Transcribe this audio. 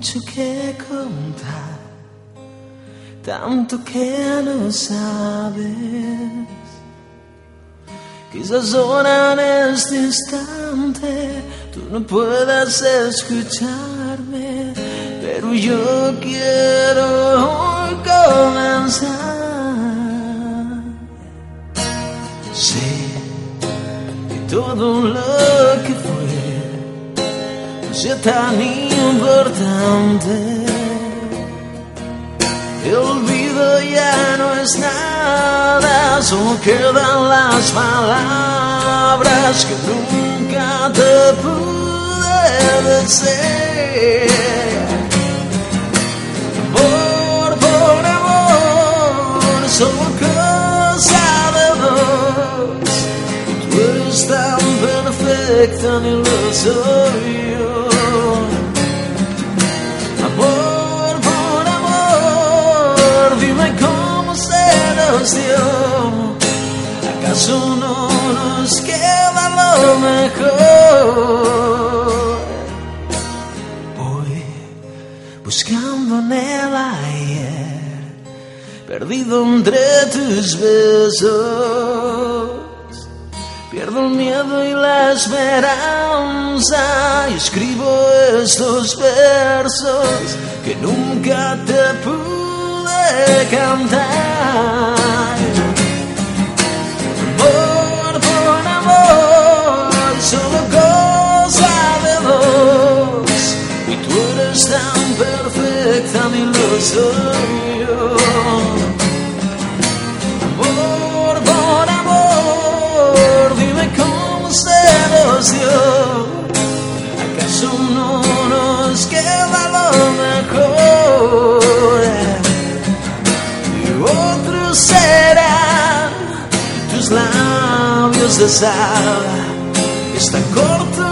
mucho que contar, tanto que no sabes. Quizás ahora en este instante tú no puedas escucharme, pero yo quiero comenzar. Sé que todo lo que fue sea tan importante. El olvido ya no es nada, solo quedan las palabras que nunca te pude decir. Por, por amor, solo lo soy yo. Amor, por amor, dime cómo se nos dio. ¿Acaso no nos queda lo mejor? Voy buscando en el ayer, perdido entre tus besos. Pierdo el miedo y la esperanza y escribo estos versos que nunca te pude cantar. Por, por amor, solo cosa de dos. Y tú eres tan perfecta, ni lo ¿Acaso no nos queda lo mejor? Y otro será tus labios de sal. Están con